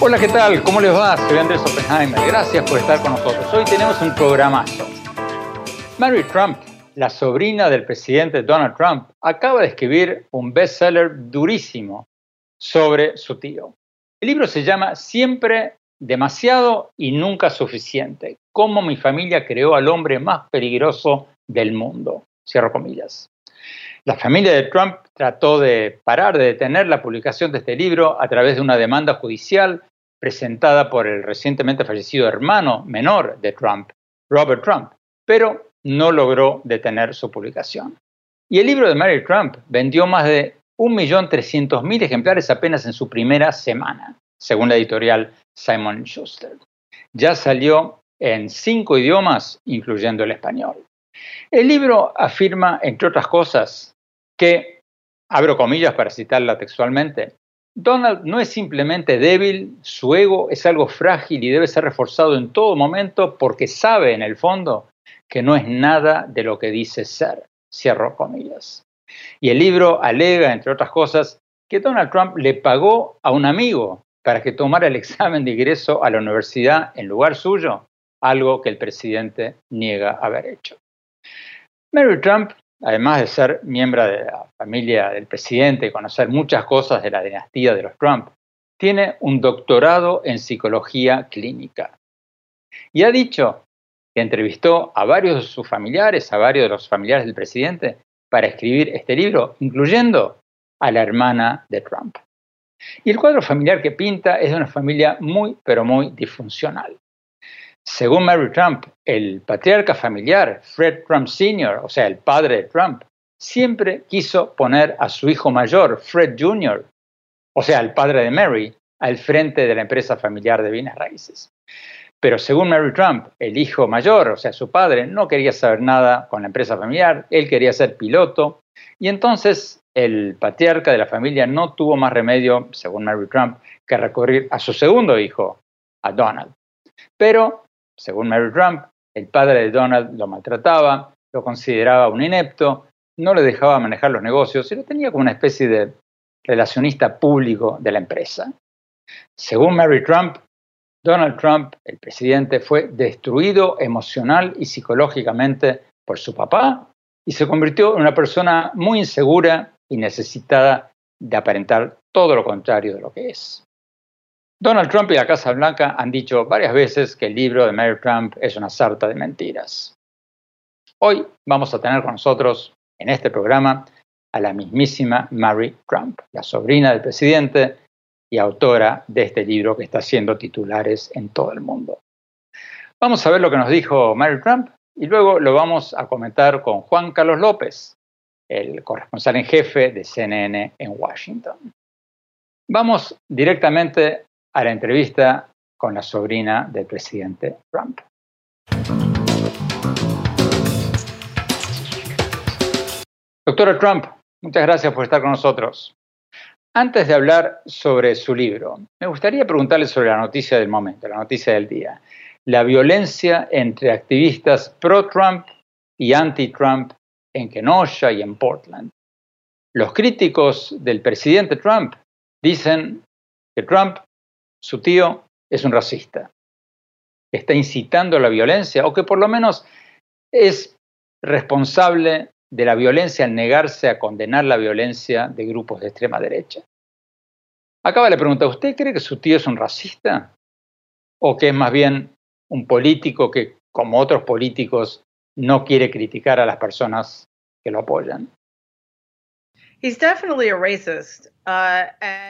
Hola, ¿qué tal? ¿Cómo les va? Soy Andrés Oppenheimer. Gracias por estar con nosotros. Hoy tenemos un programazo. Mary Trump, la sobrina del presidente Donald Trump, acaba de escribir un bestseller durísimo sobre su tío. El libro se llama Siempre demasiado y nunca suficiente. Cómo mi familia creó al hombre más peligroso del mundo. Cierro comillas. La familia de Trump trató de parar, de detener la publicación de este libro a través de una demanda judicial presentada por el recientemente fallecido hermano menor de Trump, Robert Trump, pero no logró detener su publicación. Y el libro de Mary Trump vendió más de 1.300.000 ejemplares apenas en su primera semana, según la editorial Simon Schuster. Ya salió en cinco idiomas, incluyendo el español. El libro afirma, entre otras cosas, que, abro comillas para citarla textualmente, Donald no es simplemente débil, su ego es algo frágil y debe ser reforzado en todo momento porque sabe en el fondo que no es nada de lo que dice ser. Cierro comillas. Y el libro alega, entre otras cosas, que Donald Trump le pagó a un amigo para que tomara el examen de ingreso a la universidad en lugar suyo, algo que el presidente niega haber hecho. Mary Trump además de ser miembro de la familia del presidente y conocer muchas cosas de la dinastía de los Trump, tiene un doctorado en psicología clínica. Y ha dicho que entrevistó a varios de sus familiares, a varios de los familiares del presidente, para escribir este libro, incluyendo a la hermana de Trump. Y el cuadro familiar que pinta es de una familia muy, pero muy disfuncional. Según Mary Trump, el patriarca familiar, Fred Trump Sr., o sea, el padre de Trump, siempre quiso poner a su hijo mayor, Fred Jr., o sea, el padre de Mary, al frente de la empresa familiar de bienes raíces. Pero según Mary Trump, el hijo mayor, o sea, su padre, no quería saber nada con la empresa familiar, él quería ser piloto, y entonces el patriarca de la familia no tuvo más remedio, según Mary Trump, que recurrir a su segundo hijo, a Donald. Pero según Mary Trump, el padre de Donald lo maltrataba, lo consideraba un inepto, no le dejaba manejar los negocios y lo tenía como una especie de relacionista público de la empresa. Según Mary Trump, Donald Trump, el presidente, fue destruido emocional y psicológicamente por su papá y se convirtió en una persona muy insegura y necesitada de aparentar todo lo contrario de lo que es. Donald Trump y la Casa Blanca han dicho varias veces que el libro de Mary Trump es una sarta de mentiras. Hoy vamos a tener con nosotros en este programa a la mismísima Mary Trump, la sobrina del presidente y autora de este libro que está haciendo titulares en todo el mundo. Vamos a ver lo que nos dijo Mary Trump y luego lo vamos a comentar con Juan Carlos López, el corresponsal en jefe de CNN en Washington. Vamos directamente a la entrevista con la sobrina del presidente Trump. Doctora Trump, muchas gracias por estar con nosotros. Antes de hablar sobre su libro, me gustaría preguntarle sobre la noticia del momento, la noticia del día, la violencia entre activistas pro-Trump y anti-Trump en Kenosha y en Portland. Los críticos del presidente Trump dicen que Trump su tío es un racista, está incitando a la violencia o que por lo menos es responsable de la violencia al negarse a condenar la violencia de grupos de extrema derecha. Acaba la pregunta, ¿usted cree que su tío es un racista? ¿O que es más bien un político que, como otros políticos, no quiere criticar a las personas que lo apoyan? Uh,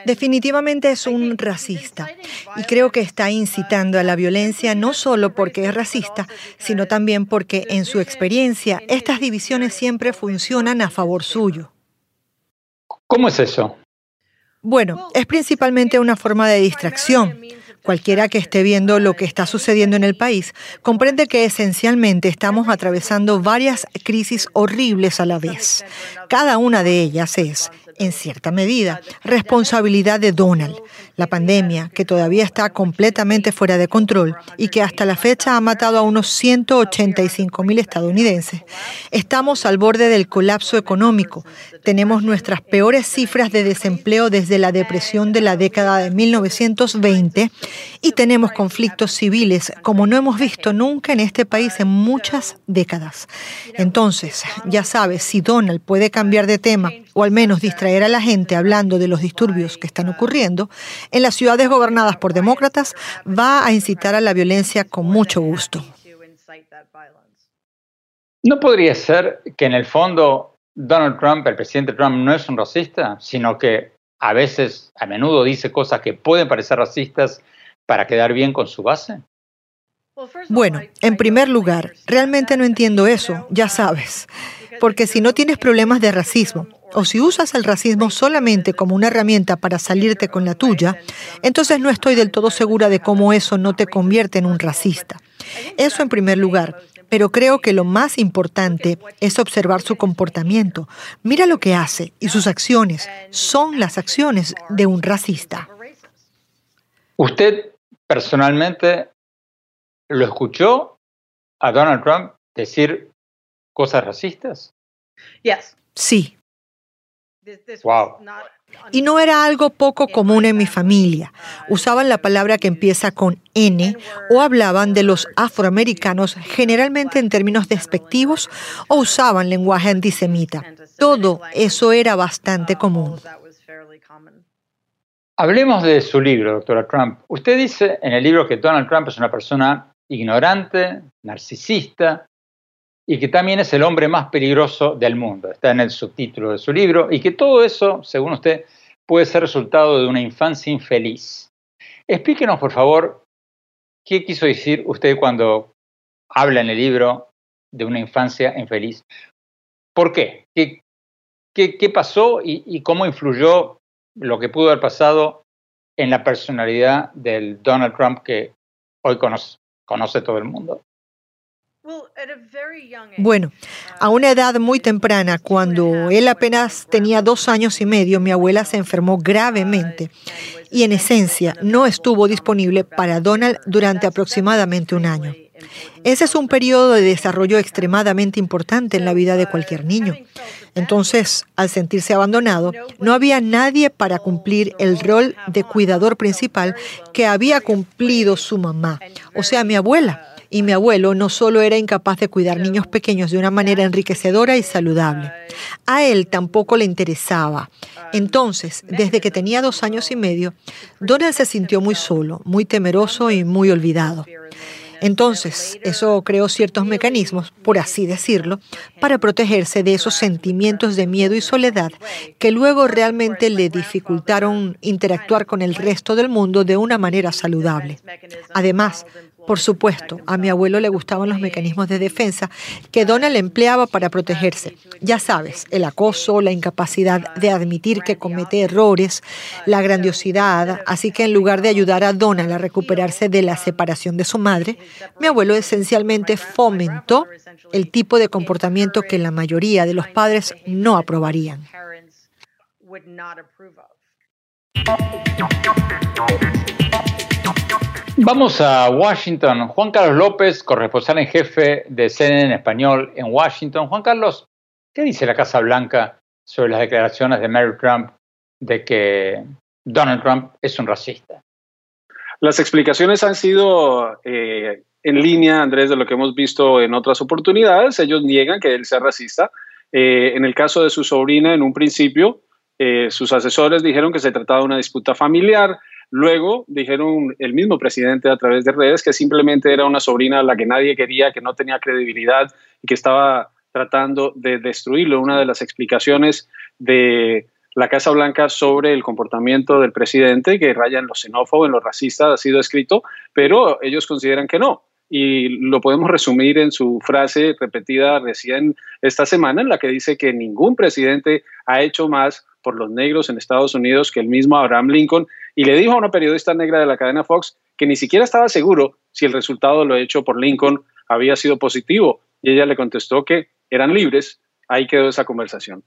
Definitivamente es un racista y creo que está incitando a la violencia no solo porque es racista, sino también porque en su experiencia estas divisiones siempre funcionan a favor suyo. ¿Cómo es eso? Bueno, es principalmente una forma de distracción. Cualquiera que esté viendo lo que está sucediendo en el país comprende que esencialmente estamos atravesando varias crisis horribles a la vez. Cada una de ellas es, en cierta medida, responsabilidad de Donald. La pandemia, que todavía está completamente fuera de control y que hasta la fecha ha matado a unos 185 mil estadounidenses. Estamos al borde del colapso económico. Tenemos nuestras peores cifras de desempleo desde la depresión de la década de 1920 y tenemos conflictos civiles como no hemos visto nunca en este país en muchas décadas. Entonces, ya sabes, si Donald puede cambiar de tema o al menos distraer a la gente hablando de los disturbios que están ocurriendo, en las ciudades gobernadas por demócratas va a incitar a la violencia con mucho gusto. ¿No podría ser que en el fondo Donald Trump, el presidente Trump, no es un racista, sino que a veces, a menudo dice cosas que pueden parecer racistas para quedar bien con su base? Bueno, en primer lugar, realmente no entiendo eso, ya sabes, porque si no tienes problemas de racismo o si usas el racismo solamente como una herramienta para salirte con la tuya, entonces no estoy del todo segura de cómo eso no te convierte en un racista. Eso en primer lugar. Pero creo que lo más importante es observar su comportamiento. Mira lo que hace y sus acciones son las acciones de un racista. ¿Usted personalmente lo escuchó a Donald Trump decir cosas racistas? Sí. Wow. Y no era algo poco común en mi familia. Usaban la palabra que empieza con N o hablaban de los afroamericanos generalmente en términos despectivos o usaban lenguaje antisemita. Todo eso era bastante común. Hablemos de su libro, doctora Trump. Usted dice en el libro que Donald Trump es una persona ignorante, narcisista, y que también es el hombre más peligroso del mundo. Está en el subtítulo de su libro y que todo eso, según usted, puede ser resultado de una infancia infeliz. Explíquenos, por favor, qué quiso decir usted cuando habla en el libro de una infancia infeliz. ¿Por qué? ¿Qué, qué, pasó y, cómo influyó lo que pudo haber pasado en la personalidad del Donald Trump que hoy conoce todo el mundo? Bueno, a una edad muy temprana, cuando él apenas tenía dos años y medio, mi abuela se enfermó gravemente y en esencia no estuvo disponible para Donald durante aproximadamente un año. Ese es un periodo de desarrollo extremadamente importante en la vida de cualquier niño. Entonces, al sentirse abandonado, no había nadie para cumplir el rol de cuidador principal que había cumplido su mamá, o sea, mi abuela y mi abuelo no solo era incapaz de cuidar niños pequeños de una manera enriquecedora y saludable, a él tampoco le interesaba. Entonces, desde que tenía dos años y medio, Donald se sintió muy solo, muy temeroso y muy olvidado. Entonces, eso creó ciertos mecanismos, por así decirlo, para protegerse de esos sentimientos de miedo y soledad que luego realmente le dificultaron interactuar con el resto del mundo de una manera saludable. Además, por supuesto, a mi abuelo le gustaban los mecanismos de defensa que Donald empleaba para protegerse. Ya sabes, el acoso, la incapacidad de admitir que comete errores, la grandiosidad. Así que en lugar de ayudar a Donald a recuperarse de la separación de su madre, mi abuelo esencialmente fomentó el tipo de comportamiento que la mayoría de los padres no aprobarían. Vamos a Washington. Juan Carlos López, corresponsal en jefe de CNN en español en Washington. Juan Carlos, ¿qué dice la Casa Blanca sobre las declaraciones de Mary Trump de que Donald Trump es un racista? Las explicaciones han sido eh, en línea, Andrés, de lo que hemos visto en otras oportunidades. Ellos niegan que él sea racista. Eh, en el caso de su sobrina, en un principio, eh, sus asesores dijeron que se trataba de una disputa familiar. Luego dijeron el mismo presidente a través de redes que simplemente era una sobrina a la que nadie quería, que no tenía credibilidad y que estaba tratando de destruirlo. Una de las explicaciones de la Casa Blanca sobre el comportamiento del presidente, que raya en lo xenófobo, en lo racista, ha sido escrito, pero ellos consideran que no. Y lo podemos resumir en su frase repetida recién esta semana, en la que dice que ningún presidente ha hecho más por los negros en Estados Unidos que el mismo Abraham Lincoln y le dijo a una periodista negra de la cadena Fox que ni siquiera estaba seguro si el resultado de lo hecho por Lincoln había sido positivo y ella le contestó que eran libres. Ahí quedó esa conversación.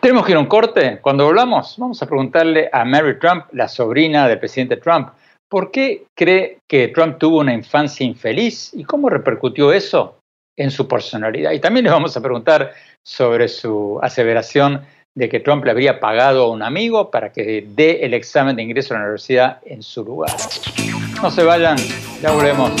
Tenemos que ir a un corte. Cuando volvamos, vamos a preguntarle a Mary Trump, la sobrina del presidente Trump, ¿por qué cree que Trump tuvo una infancia infeliz y cómo repercutió eso en su personalidad? Y también le vamos a preguntar sobre su aseveración de que Trump le habría pagado a un amigo para que dé el examen de ingreso a la universidad en su lugar. No se vayan, ya volvemos.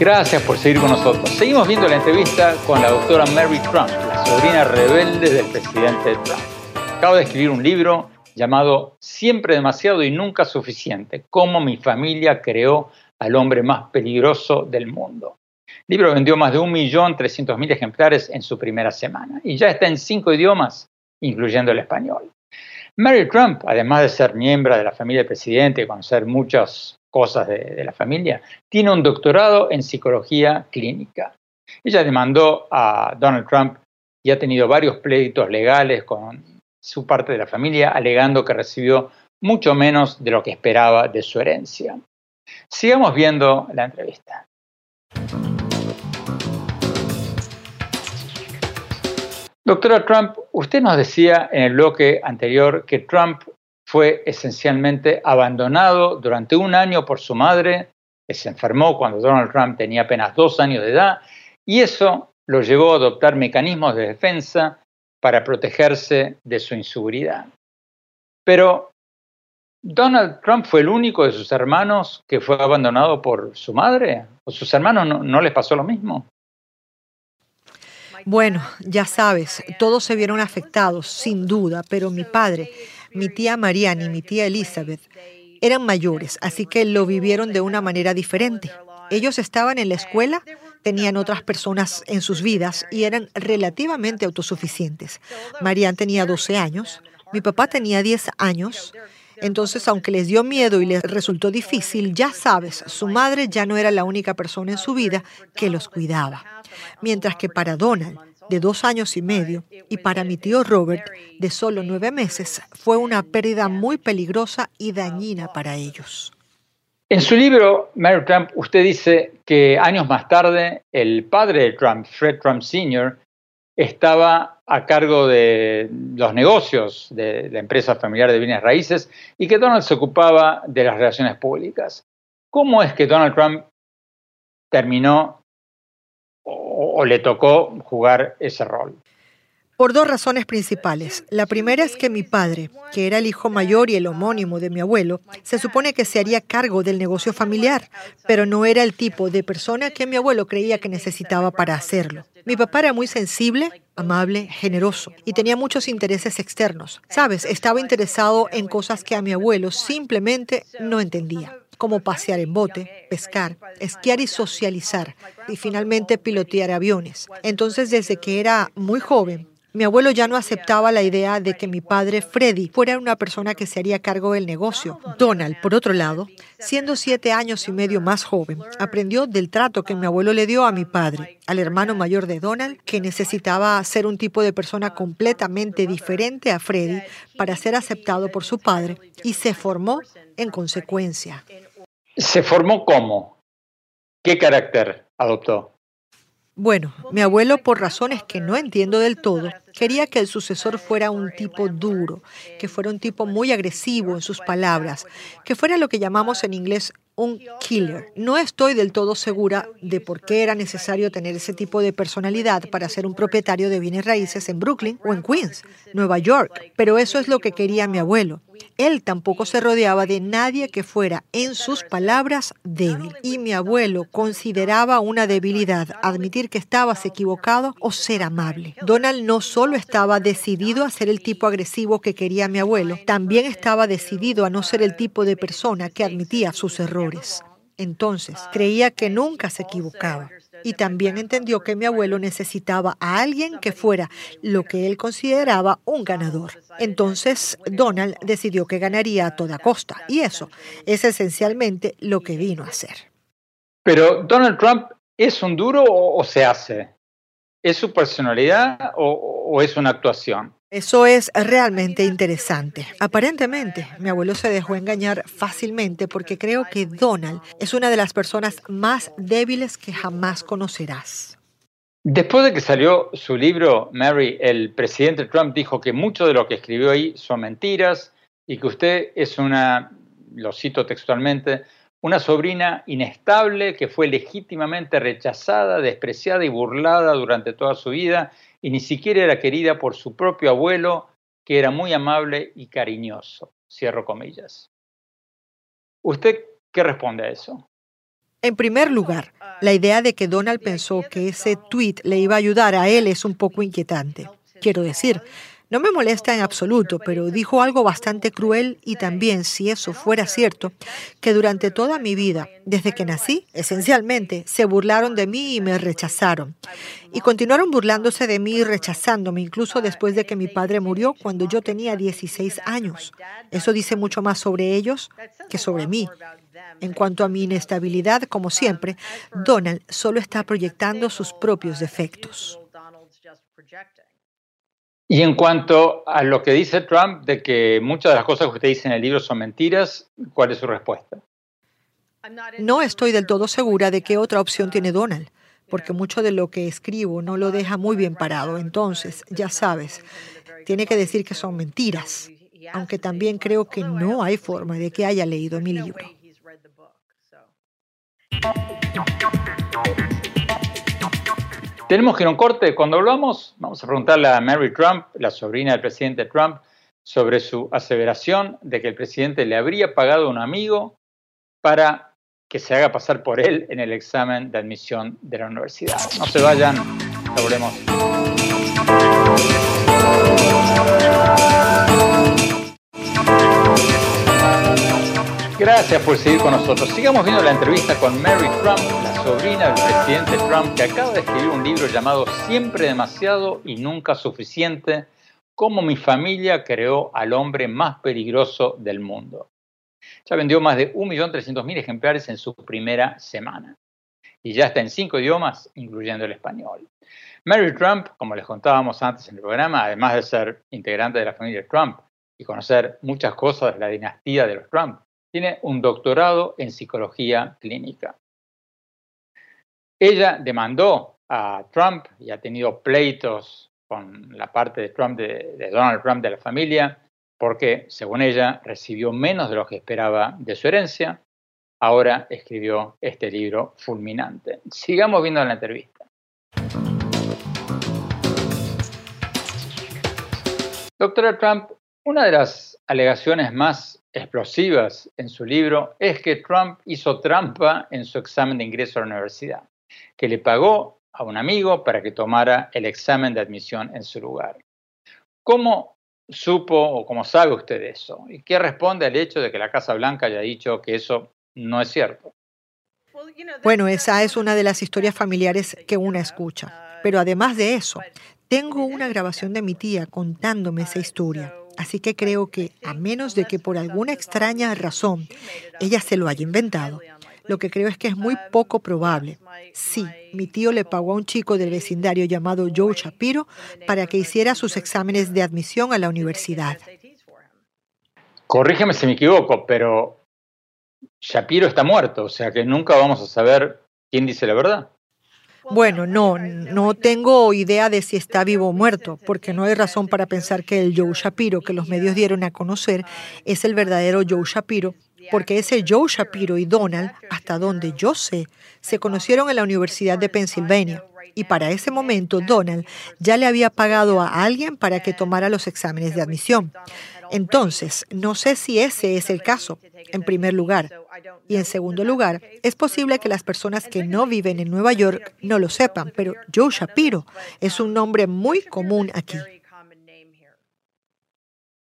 Gracias por seguir con nosotros. Seguimos viendo la entrevista con la doctora Mary Trump, la sobrina rebelde del presidente Trump. Acabo de escribir un libro llamado Siempre demasiado y nunca suficiente, cómo mi familia creó al hombre más peligroso del mundo. El libro vendió más de 1.300.000 ejemplares en su primera semana y ya está en cinco idiomas, incluyendo el español. Mary Trump, además de ser miembro de la familia del presidente y conocer muchas cosas de, la familia, tiene un doctorado en psicología clínica. Ella demandó a Donald Trump y ha tenido varios pleitos legales con su parte de la familia, alegando que recibió mucho menos de lo que esperaba de su herencia. Sigamos viendo la entrevista. Doctora Trump, usted nos decía en el bloque anterior que Trump fue esencialmente abandonado durante un año por su madre, que se enfermó cuando Donald Trump tenía apenas dos años de edad, y eso lo llevó a adoptar mecanismos de defensa para protegerse de su inseguridad. Pero ¿Donald Trump fue el único de sus hermanos que fue abandonado por su madre? ¿O sus hermanos no, les pasó lo mismo? Bueno, ya sabes, todos se vieron afectados, sin duda, pero mi padre, mi tía Marianne y mi tía Elizabeth eran mayores, así que lo vivieron de una manera diferente. Ellos estaban en la escuela, tenían otras personas en sus vidas y eran relativamente autosuficientes. Marianne tenía 12 años, mi papá tenía 10 años entonces, aunque les dio miedo y les resultó difícil, ya sabes, su madre ya no era la única persona en su vida que los cuidaba. Mientras que para Donald, de dos años y medio, y para mi tío Robert, de solo nueve meses, fue una pérdida muy peligrosa y dañina para ellos. En su libro, Mary Trump, usted dice que años más tarde, el padre de Trump, Fred Trump Sr., estaba a cargo de los negocios de la empresa familiar de bienes raíces y que Donald se ocupaba de las relaciones públicas. ¿Cómo es que Donald Trump terminó o, le tocó jugar ese rol? Por dos razones principales. La primera es que mi padre, que era el hijo mayor y el homónimo de mi abuelo, se supone que se haría cargo del negocio familiar, pero no era el tipo de persona que mi abuelo creía que necesitaba para hacerlo. Mi papá era muy sensible, amable, generoso y tenía muchos intereses externos. Sabes, estaba interesado en cosas que a mi abuelo simplemente no entendía como pasear en bote, pescar, esquiar y socializar, y finalmente pilotear aviones. Entonces, desde que era muy joven, mi abuelo ya no aceptaba la idea de que mi padre Freddy fuera una persona que se haría cargo del negocio. Donald, por otro lado, siendo siete años y medio más joven, aprendió del trato que mi abuelo le dio a mi padre, al hermano mayor de Donald, que necesitaba ser un tipo de persona completamente diferente a Freddy para ser aceptado por su padre, y se formó en consecuencia. ¿Se formó cómo? ¿Qué carácter adoptó? Bueno, mi abuelo, por razones que no entiendo del todo, quería que el sucesor fuera un tipo duro, que fuera un tipo muy agresivo en sus palabras, que fuera lo que llamamos en inglés un killer. No estoy del todo segura de por qué era necesario tener ese tipo de personalidad para ser un propietario de bienes raíces en Brooklyn o en Queens, Nueva York, pero eso es lo que quería mi abuelo. Él tampoco se rodeaba de nadie que fuera, en sus palabras, débil. Y mi abuelo consideraba una debilidad admitir que estabas equivocado o ser amable. Donald no solo estaba decidido a ser el tipo agresivo que quería mi abuelo, también estaba decidido a no ser el tipo de persona que admitía sus errores. Entonces, creía que nunca se equivocaba y también entendió que mi abuelo necesitaba a alguien que fuera lo que él consideraba un ganador. Entonces, Donald decidió que ganaría a toda costa y eso es esencialmente lo que vino a hacer. Pero Donald Trump es un duro o, se hace? ¿Es su personalidad o, es una actuación? Eso es realmente interesante. Aparentemente, mi abuelo se dejó engañar fácilmente porque creo que Donald es una de las personas más débiles que jamás conocerás. Después de que salió su libro, Mary, el presidente Trump dijo que mucho de lo que escribió ahí son mentiras y que usted es una, lo cito textualmente, una sobrina inestable que fue legítimamente rechazada, despreciada y burlada durante toda su vida y ni siquiera era querida por su propio abuelo, que era muy amable y cariñoso. Cierro comillas. ¿Usted qué responde a eso? En primer lugar, la idea de que Donald pensó que ese tweet le iba a ayudar a él es un poco inquietante. Quiero decir, no me molesta en absoluto, pero dijo algo bastante cruel y también, si eso fuera cierto, que durante toda mi vida, desde que nací, esencialmente, se burlaron de mí y me rechazaron. Y continuaron burlándose de mí y rechazándome, incluso después de que mi padre murió cuando yo tenía 16 años. Eso dice mucho más sobre ellos que sobre mí. En cuanto a mi inestabilidad, como siempre, Donald solo está proyectando sus propios defectos. Y en cuanto a lo que dice Trump de que muchas de las cosas que usted dice en el libro son mentiras, ¿cuál es su respuesta? No estoy del todo segura de qué otra opción tiene Donald, porque mucho de lo que escribo no lo deja muy bien parado. Entonces, ya sabes, tiene que decir que son mentiras, aunque también creo que no hay forma de que haya leído mi libro. Tenemos que ir a un corte. Cuando hablamos, vamos a preguntarle a Mary Trump, la sobrina del presidente Trump, sobre su aseveración de que el presidente le habría pagado a un amigo para que se haga pasar por él en el examen de admisión de la universidad. No se vayan, volvemos. Gracias por seguir con nosotros. Sigamos viendo la entrevista con Mary Trump, la sobrina del presidente Trump, que acaba de escribir un libro llamado Siempre demasiado y nunca suficiente, cómo mi familia creó al hombre más peligroso del mundo. Ya vendió más de 1.300.000 ejemplares en su primera semana y ya está en cinco idiomas, incluyendo el español. Mary Trump, como les contábamos antes en el programa, además de ser integrante de la familia Trump y conocer muchas cosas de la dinastía de los Trump, tiene un doctorado en psicología clínica. Ella demandó a Trump y ha tenido pleitos con la parte de Trump, de, Donald Trump, de la familia, porque, según ella, recibió menos de lo que esperaba de su herencia. Ahora escribió este libro fulminante. Sigamos viendo la entrevista. Doctora Trump, una de las alegaciones más explosivas en su libro es que Trump hizo trampa en su examen de ingreso a la universidad, que le pagó a un amigo para que tomara el examen de admisión en su lugar. ¿Cómo supo o cómo sabe usted eso? ¿Y qué responde al hecho de que la Casa Blanca haya dicho que eso no es cierto? Bueno, esa es una de las historias familiares que una escucha. Pero además de eso, tengo una grabación de mi tía contándome esa historia. Así que creo que, a menos de que por alguna extraña razón ella se lo haya inventado, lo que creo es que es muy poco probable. Sí, mi tío le pagó a un chico del vecindario llamado Joe Shapiro para que hiciera sus exámenes de admisión a la universidad. Corrígeme si me equivoco, pero Shapiro está muerto, o sea que nunca vamos a saber quién dice la verdad. Bueno, no, no tengo idea de si está vivo o muerto, porque no hay razón para pensar que el Joe Shapiro que los medios dieron a conocer es el verdadero Joe Shapiro, porque ese Joe Shapiro y Donald, hasta donde yo sé, se conocieron en la Universidad de Pensilvania. Y para ese momento Donald ya le había pagado a alguien para que tomara los exámenes de admisión. Entonces, no sé si ese es el caso, en primer lugar. Y en segundo lugar, es posible que las personas que no viven en Nueva York no lo sepan, pero Joe Shapiro es un nombre muy común aquí.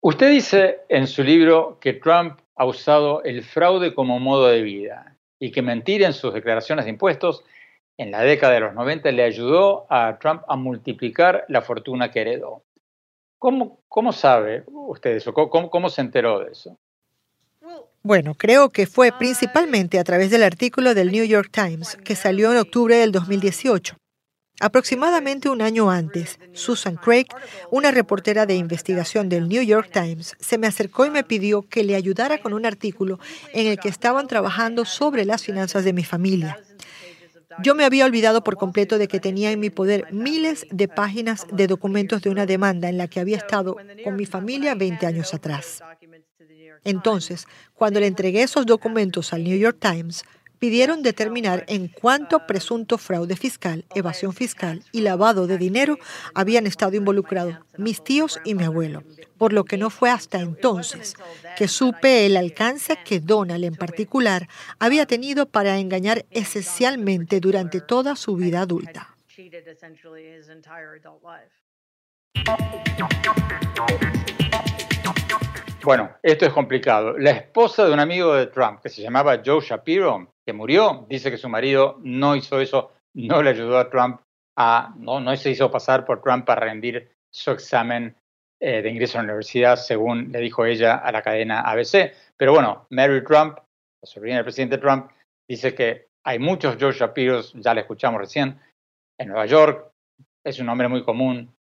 Usted dice en su libro que Trump ha usado el fraude como modo de vida y que mentir en sus declaraciones de impuestos en la década de los 90 le ayudó a Trump a multiplicar la fortuna que heredó. ¿Cómo, cómo sabe usted eso? ¿Cómo, ¿Cómo se enteró de eso? Bueno, creo que fue principalmente a través del artículo del New York Times que salió en octubre del 2018. Aproximadamente un año antes, Susan Craig, una reportera de investigación del New York Times, se me acercó y me pidió que le ayudara con un artículo en el que estaban trabajando sobre las finanzas de mi familia. Yo me había olvidado por completo de que tenía en mi poder miles de páginas de documentos de una demanda en la que había estado con mi familia 20 años atrás. Entonces, cuando le entregué esos documentos al New York Times, pidieron determinar en cuánto presunto fraude fiscal, evasión fiscal y lavado de dinero habían estado involucrados mis tíos y mi abuelo, por lo que no fue hasta entonces que supe el alcance que Donald en particular había tenido para engañar esencialmente durante toda su vida adulta. Bueno, esto es complicado. La esposa de un amigo de Trump, que se llamaba Joe Shapiro, que murió, dice que su marido no hizo eso, no le ayudó a Trump no, se hizo pasar por Trump para rendir su examen eh, de ingreso a la universidad, según le dijo ella a la cadena ABC. Pero bueno, Mary Trump, la sobrina del presidente Trump, dice que hay muchos Joe Shapiros, ya le escuchamos recién, en Nueva York, es un nombre muy común,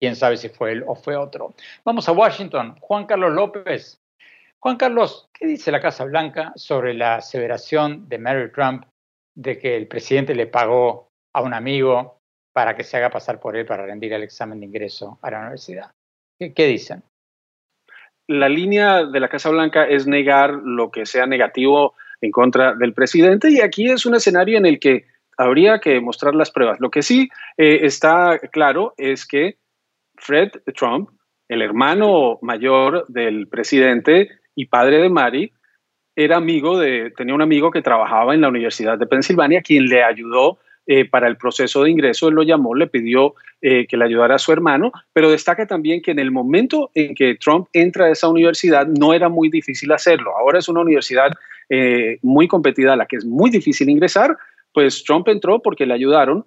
quién sabe si fue él o fue otro. Vamos a Washington. Juan Carlos López. Juan Carlos, ¿qué dice la Casa Blanca sobre la aseveración de Mary Trump de que el presidente le pagó a un amigo para que se haga pasar por él para rendir el examen de ingreso a la universidad? ¿Qué, dicen? La línea de la Casa Blanca es negar lo que sea negativo en contra del presidente y aquí es un escenario en el que habría que mostrar las pruebas. Lo que sí eh, está claro es que Fred Trump, el hermano mayor del presidente y padre de Mary, era amigo de, tenía un amigo que trabajaba en la Universidad de Pensilvania, quien le ayudó eh, para el proceso de ingreso, él lo llamó, le pidió eh, que le ayudara a su hermano, pero destaca también que en el momento en que Trump entra a esa universidad no era muy difícil hacerlo. Ahora es una universidad eh, muy competida a la que es muy difícil ingresar, pues Trump entró porque le ayudaron,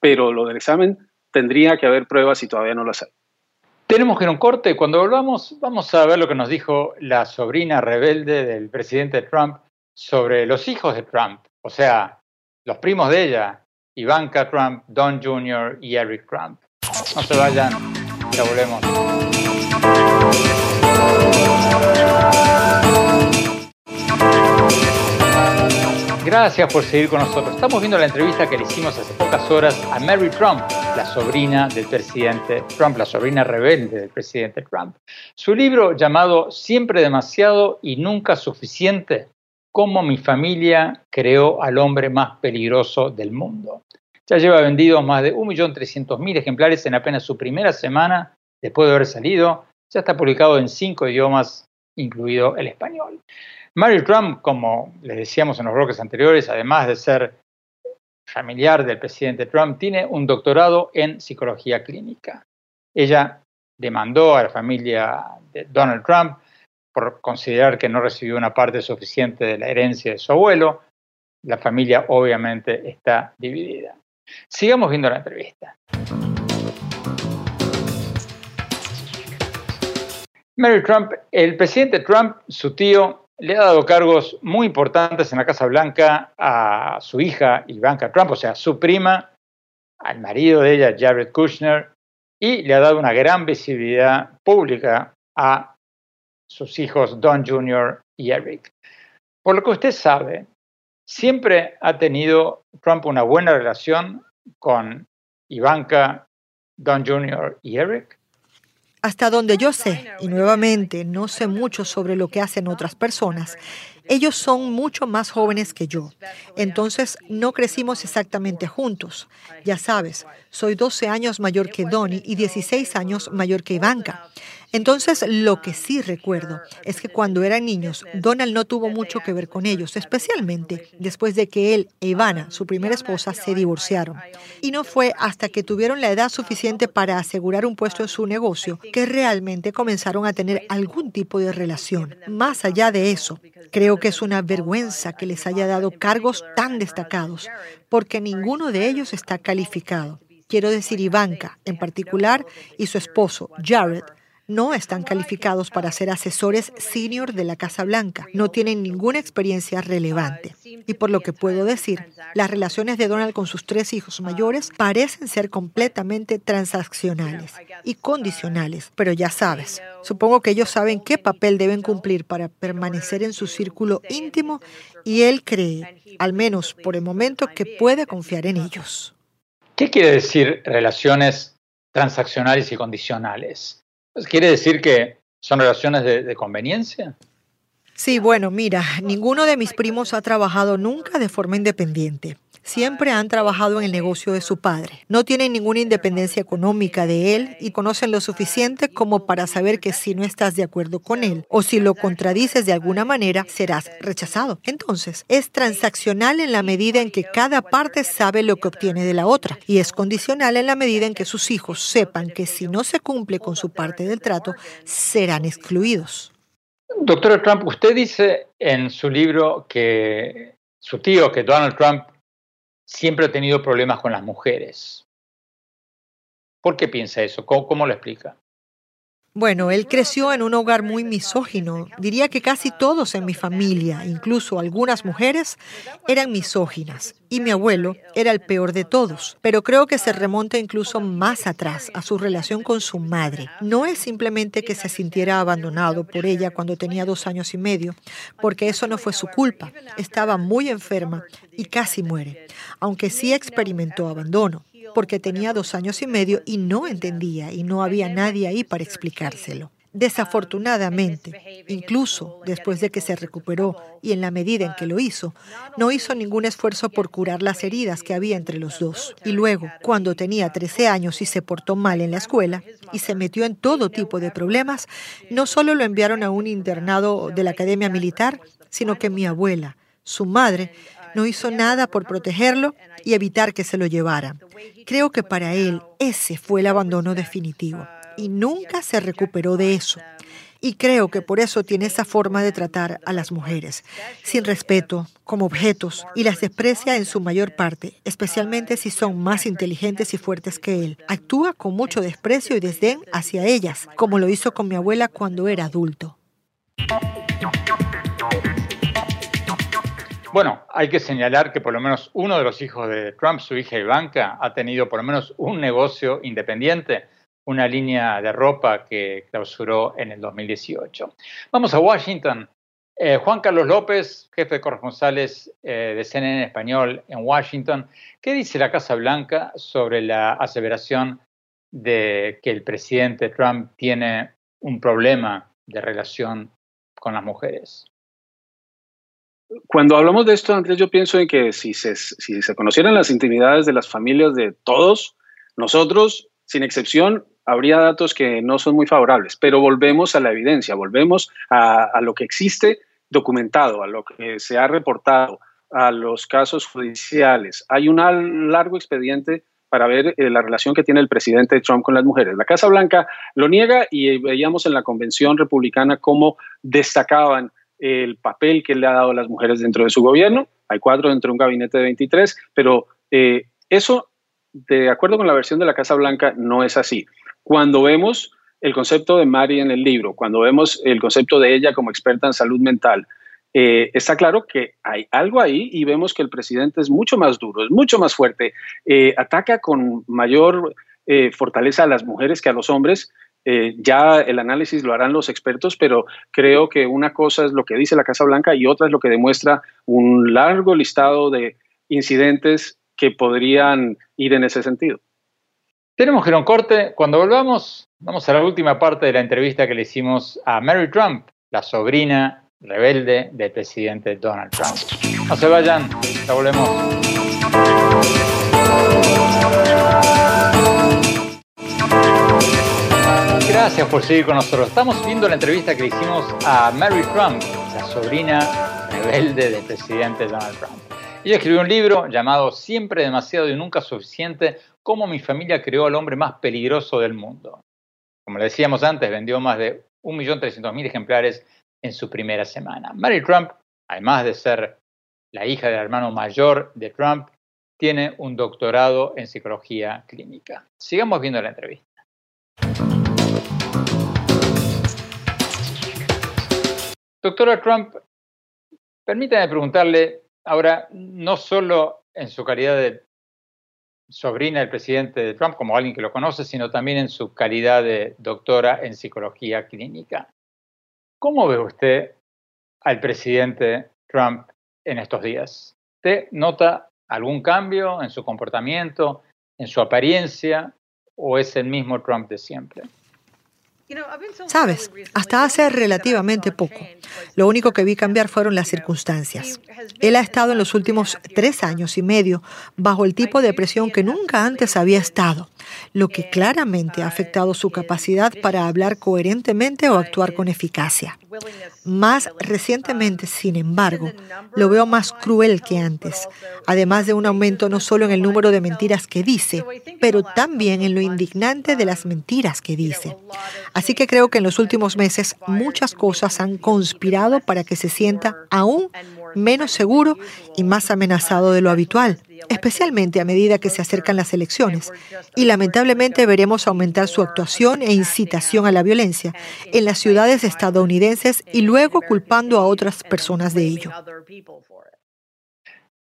pero lo del examen tendría que haber pruebas y todavía no las hay. Tenemos que ir a un corte. Cuando volvamos, vamos a ver lo que nos dijo la sobrina rebelde del presidente Trump sobre los hijos de Trump, o sea, los primos de ella, Ivanka Trump, Don Jr. y Eric Trump. No se vayan, ya volvemos. Gracias por seguir con nosotros. Estamos viendo la entrevista que le hicimos hace pocas horas a Mary Trump, la sobrina del presidente Trump, la sobrina rebelde del presidente Trump. Su libro llamado Siempre demasiado y nunca suficiente, cómo mi familia creó al hombre más peligroso del mundo. Ya lleva vendido más de 1.300.000 ejemplares en apenas su primera semana después de haber salido. Ya está publicado en cinco idiomas, incluido el español. Mary Trump, como les decíamos en los bloques anteriores, además de ser familiar del presidente Trump, tiene un doctorado en psicología clínica. Ella demandó a la familia de Donald Trump por considerar que no recibió una parte suficiente de la herencia de su abuelo. La familia obviamente está dividida. Sigamos viendo la entrevista. Mary Trump, el presidente Trump, su tío, le ha dado cargos muy importantes en la Casa Blanca a su hija Ivanka Trump, o sea, su prima, al marido de ella, Jared Kushner, y le ha dado una gran visibilidad pública a sus hijos Don Jr. y Eric. Por lo que usted sabe, siempre ha tenido Trump una buena relación con Ivanka, Don Jr. y Eric. Hasta donde yo sé, y nuevamente no sé mucho sobre lo que hacen otras personas, ellos son mucho más jóvenes que yo. Entonces no crecimos exactamente juntos. Ya sabes, soy 12 años mayor que Donnie y 16 años mayor que Ivanka. Entonces, lo que sí recuerdo es que cuando eran niños, Donald no tuvo mucho que ver con ellos, especialmente después de que él e Ivana, su primera esposa, se divorciaron. Y no fue hasta que tuvieron la edad suficiente para asegurar un puesto en su negocio que realmente comenzaron a tener algún tipo de relación. Más allá de eso, creo que es una vergüenza que les haya dado cargos tan destacados, porque ninguno de ellos está calificado. Quiero decir Ivanka en particular y su esposo, Jared, no están calificados para ser asesores senior de la Casa Blanca, no tienen ninguna experiencia relevante. Y por lo que puedo decir, las relaciones de Donald con sus tres hijos mayores parecen ser completamente transaccionales y condicionales, pero ya sabes, supongo que ellos saben qué papel deben cumplir para permanecer en su círculo íntimo y él cree, al menos por el momento, que puede confiar en ellos. ¿Qué quiere decir relaciones transaccionales y condicionales? ¿Quiere decir que son relaciones de, conveniencia? Sí, bueno, mira, ninguno de mis primos ha trabajado nunca de forma independiente siempre han trabajado en el negocio de su padre. No tienen ninguna independencia económica de él y conocen lo suficiente como para saber que si no estás de acuerdo con él o si lo contradices de alguna manera, serás rechazado. Entonces, es transaccional en la medida en que cada parte sabe lo que obtiene de la otra y es condicional en la medida en que sus hijos sepan que si no se cumple con su parte del trato, serán excluidos. Doctor Trump, usted dice en su libro que su tío, que Donald Trump siempre ha tenido problemas con las mujeres. ¿Por qué piensa eso? ¿Cómo, lo explica? Bueno, él creció en un hogar muy misógino. Diría que casi todos en mi familia, incluso algunas mujeres, eran misóginas. Y mi abuelo era el peor de todos. Pero creo que se remonta incluso más atrás, a su relación con su madre. No es simplemente que se sintiera abandonado por ella cuando tenía dos años y medio, porque eso no fue su culpa. Estaba muy enferma y casi muere, aunque sí experimentó abandono porque tenía dos años y medio y no entendía y no había nadie ahí para explicárselo. Desafortunadamente, incluso después de que se recuperó y en la medida en que lo hizo, no hizo ningún esfuerzo por curar las heridas que había entre los dos. Y luego, cuando tenía 13 años y se portó mal en la escuela y se metió en todo tipo de problemas, no solo lo enviaron a un internado de la Academia Militar, sino que mi abuela, su madre, no hizo nada por protegerlo y evitar que se lo llevaran. Creo que para él ese fue el abandono definitivo y nunca se recuperó de eso. Y creo que por eso tiene esa forma de tratar a las mujeres, sin respeto, como objetos, y las desprecia en su mayor parte, especialmente si son más inteligentes y fuertes que él. Actúa con mucho desprecio y desdén hacia ellas, como lo hizo con mi abuela cuando era adulto. Bueno, hay que señalar que por lo menos uno de los hijos de Trump, su hija Ivanka, ha tenido por lo menos un negocio independiente, una línea de ropa que clausuró en el 2018. Vamos a Washington. Eh, Juan Carlos López, jefe de corresponsales eh, de CNN español en Washington, ¿qué dice la Casa Blanca sobre la aseveración de que el presidente Trump tiene un problema de relación con las mujeres? Cuando hablamos de esto, Andrés, yo pienso en que si se, si se conocieran las intimidades de las familias de todos, nosotros, sin excepción, habría datos que no son muy favorables, pero volvemos a la evidencia, volvemos a, lo que existe documentado, a lo que se ha reportado, a los casos judiciales. Hay un largo expediente para ver eh, la relación que tiene el presidente Trump con las mujeres. La Casa Blanca lo niega y veíamos en la convención republicana cómo destacaban el papel que le ha dado a las mujeres dentro de su gobierno. Hay cuatro dentro de un gabinete de 23, pero eh, eso, de acuerdo con la versión de la Casa Blanca, no es así. Cuando vemos el concepto de Mari en el libro, cuando vemos el concepto de ella como experta en salud mental, eh, está claro que hay algo ahí y vemos que el presidente es mucho más duro, es mucho más fuerte, eh, ataca con mayor fortaleza a las mujeres que a los hombres eh, ya el análisis lo harán los expertos, pero creo que una cosa es lo que dice la Casa Blanca y otra es lo que demuestra un largo listado de incidentes que podrían ir en ese sentido. Tenemos que ir a un corte. Cuando volvamos, vamos a la última parte de la entrevista que le hicimos a Mary Trump, la sobrina rebelde del presidente Donald Trump. No se vayan, ya volvemos. Gracias por seguir con nosotros. Estamos viendo la entrevista que hicimos a Mary Trump, la sobrina rebelde del presidente Donald Trump. Ella escribió un libro llamado Siempre demasiado y nunca suficiente, cómo mi familia creó al hombre más peligroso del mundo. Como le decíamos antes, vendió más de 1.300.000 ejemplares en su primera semana. Mary Trump, además de ser la hija del hermano mayor de Trump, tiene un doctorado en psicología clínica. Sigamos viendo la entrevista. Doctora Trump, permítame preguntarle ahora, no solo en su calidad de sobrina del presidente de Trump, como alguien que lo conoce, sino también en su calidad de doctora en psicología clínica. ¿Cómo ve usted al presidente Trump en estos días? ¿Usted nota algún cambio en su comportamiento, en su apariencia, o es el mismo Trump de siempre? Sabes, hasta hace relativamente poco, lo único que vi cambiar fueron las circunstancias. Él ha estado en los últimos tres años y medio bajo el tipo de presión que nunca antes había estado, lo que claramente ha afectado su capacidad para hablar coherentemente o actuar con eficacia. Más recientemente, sin embargo, lo veo más cruel que antes, además de un aumento no solo en el número de mentiras que dice, pero también en lo indignante de las mentiras que dice. Así que creo que en los últimos meses muchas cosas han conspirado para que se sienta aún menos seguro y más amenazado de lo habitual, especialmente a medida que se acercan las elecciones. Y lamentablemente veremos aumentar su actuación e incitación a la violencia en las ciudades estadounidenses y luego culpando a otras personas de ello.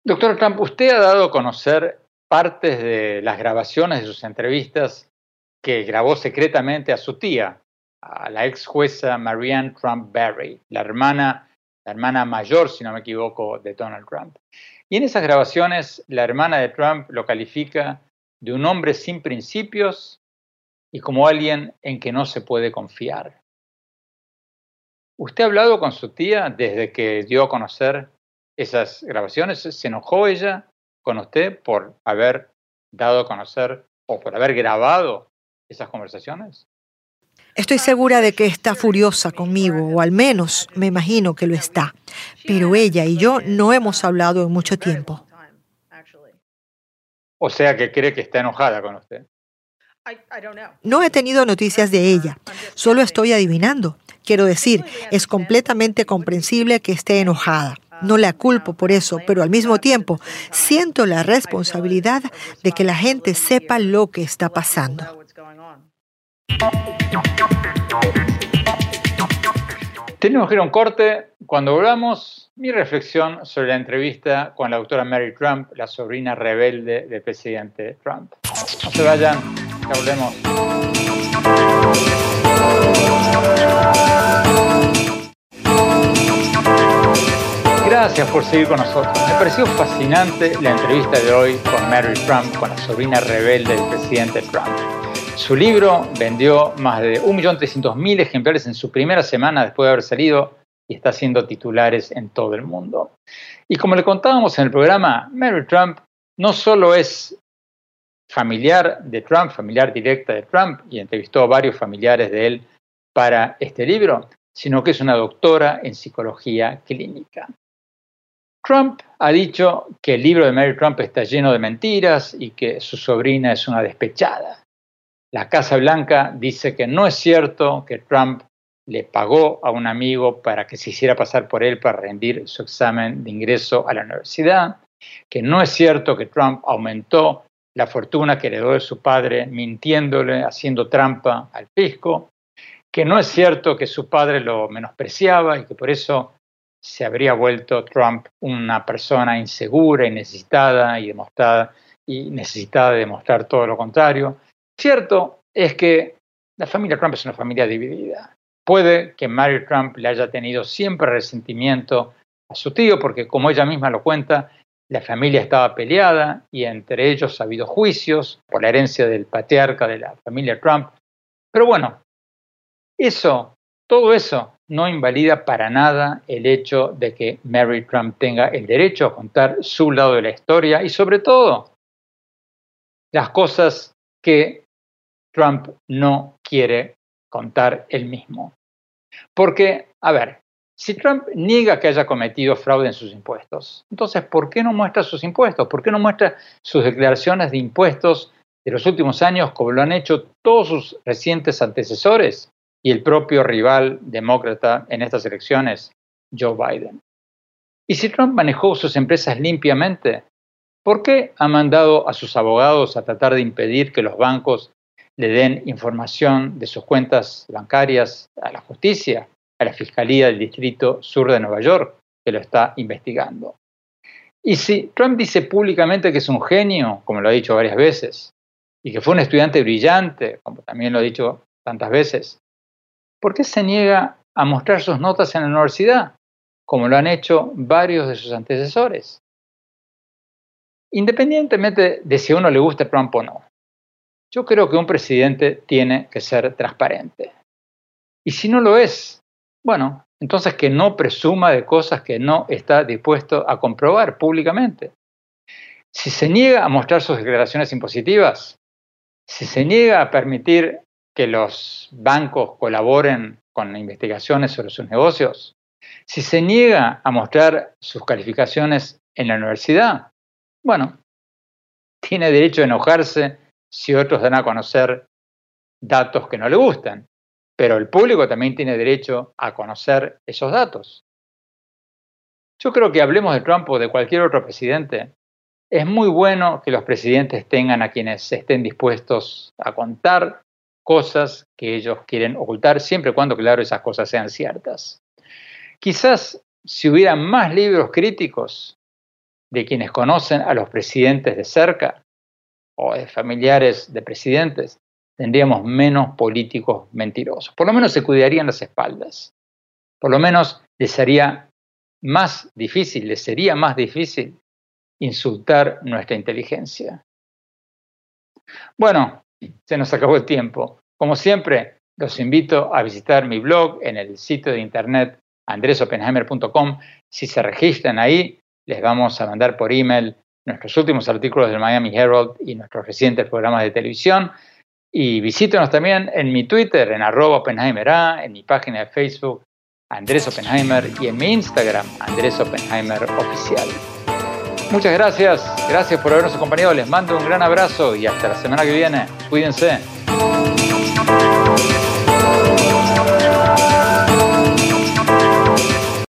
Doctor Trump, usted ha dado a conocer partes de las grabaciones de sus entrevistas que grabó secretamente a su tía, a la ex jueza Marianne Trump Barry, la hermana, la hermana mayor, si no me equivoco, de Donald Trump. Y en esas grabaciones, la hermana de Trump lo califica de un hombre sin principios y como alguien en que no se puede confiar. ¿Usted ha hablado con su tía desde que dio a conocer esas grabaciones? ¿Se enojó ella con usted por haber dado a conocer o por haber grabado esas conversaciones? Estoy segura de que está furiosa conmigo, o al menos me imagino que lo está, pero ella y yo no hemos hablado en mucho tiempo. O sea que cree que está enojada con usted. No he tenido noticias de ella, solo estoy adivinando. Quiero decir, es completamente comprensible que esté enojada. No la culpo por eso, pero al mismo tiempo siento la responsabilidad de que la gente sepa lo que está pasando. Tenemos que ir a un corte. Cuando volvamos, mi reflexión sobre la entrevista con la doctora Mary Trump, la sobrina rebelde del presidente Trump. No se vayan, ya volvemos. Gracias por seguir con nosotros. Me pareció fascinante la entrevista de hoy con Mary Trump, con la sobrina rebelde del presidente Trump. Su libro vendió más de 1.300.000 ejemplares en su primera semana después de haber salido y está haciendo titulares en todo el mundo. Y como le contábamos en el programa, Mary Trump no solo es familiar de Trump, familiar directa de Trump, y entrevistó a varios familiares de él para este libro, sino que es una doctora en psicología clínica. Trump ha dicho que el libro de Mary Trump está lleno de mentiras y que su sobrina es una despechada. La Casa Blanca dice que no es cierto que Trump le pagó a un amigo para que se hiciera pasar por él para rendir su examen de ingreso a la universidad, que no es cierto que Trump aumentó la fortuna que heredó de su padre mintiéndole, haciendo trampa al fisco, que no es cierto que su padre lo menospreciaba y que por eso se habría vuelto Trump una persona insegura y necesitada y, demostrada, necesitada de demostrar todo lo contrario, Cierto es que la familia Trump es una familia dividida. Puede que Mary Trump le haya tenido siempre resentimiento a su tío, porque como ella misma lo cuenta, la familia estaba peleada y entre ellos ha habido juicios por la herencia del patriarca de la familia Trump. Pero bueno, eso, todo eso no invalida para nada el hecho de que Mary Trump tenga el derecho a contar su lado de la historia y sobre todo las cosas que Trump no quiere contar él mismo. Porque, a ver, si Trump niega que haya cometido fraude en sus impuestos, entonces, ¿por qué no muestra sus impuestos? ¿Por qué no muestra sus declaraciones de impuestos de los últimos años como lo han hecho todos sus recientes antecesores y el propio rival demócrata en estas elecciones, Joe Biden? Y si Trump manejó sus empresas limpiamente, ¿por qué ha mandado a sus abogados a tratar de impedir que los bancos le den información de sus cuentas bancarias a la justicia. a la Fiscalía del Distrito Sur de Nueva York, que lo está investigando. Y si Trump dice públicamente que es un genio, como lo ha dicho varias veces, y que fue un estudiante brillante, como también lo ha dicho tantas veces, ¿por qué se niega a mostrar sus notas en la universidad, como lo han hecho varios de sus antecesores? Independientemente de si a uno le gusta Trump o no, yo creo que un presidente tiene que ser transparente. Y si no lo es, bueno, entonces que no presuma de cosas que no está dispuesto a comprobar públicamente. Si se niega a mostrar sus declaraciones impositivas, si se niega a permitir que los bancos colaboren con investigaciones sobre sus negocios, si se niega a mostrar sus calificaciones en la universidad, bueno, tiene derecho a enojarse si otros dan a conocer datos que no le gustan, pero el público también tiene derecho a conocer esos datos. Yo creo que hablemos de Trump o de cualquier otro presidente. Es muy bueno que los presidentes tengan a quienes estén dispuestos a contar cosas que ellos quieren ocultar, siempre y cuando, claro, esas cosas sean ciertas. Quizás si hubiera más libros críticos de quienes conocen a los presidentes de cerca o de familiares de presidentes, tendríamos menos políticos mentirosos. Por lo menos se cuidarían las espaldas. Por lo menos les sería más difícil, les sería más difícil insultar nuestra inteligencia. Bueno, se nos acabó el tiempo. Como siempre, los invito a visitar mi blog en el sitio de internet andresopenheimer.com. Si se registran ahí, les vamos a mandar por email nuestros últimos artículos del Miami Herald y nuestros recientes programas de televisión. Y visítenos también en mi Twitter, en arroba Oppenheimer en mi página de Facebook, Andrés Oppenheimer, y en mi Instagram, Andrés Oppenheimer Oficial. Muchas gracias, gracias por habernos acompañado, les mando un gran abrazo y hasta la semana que viene. Cuídense.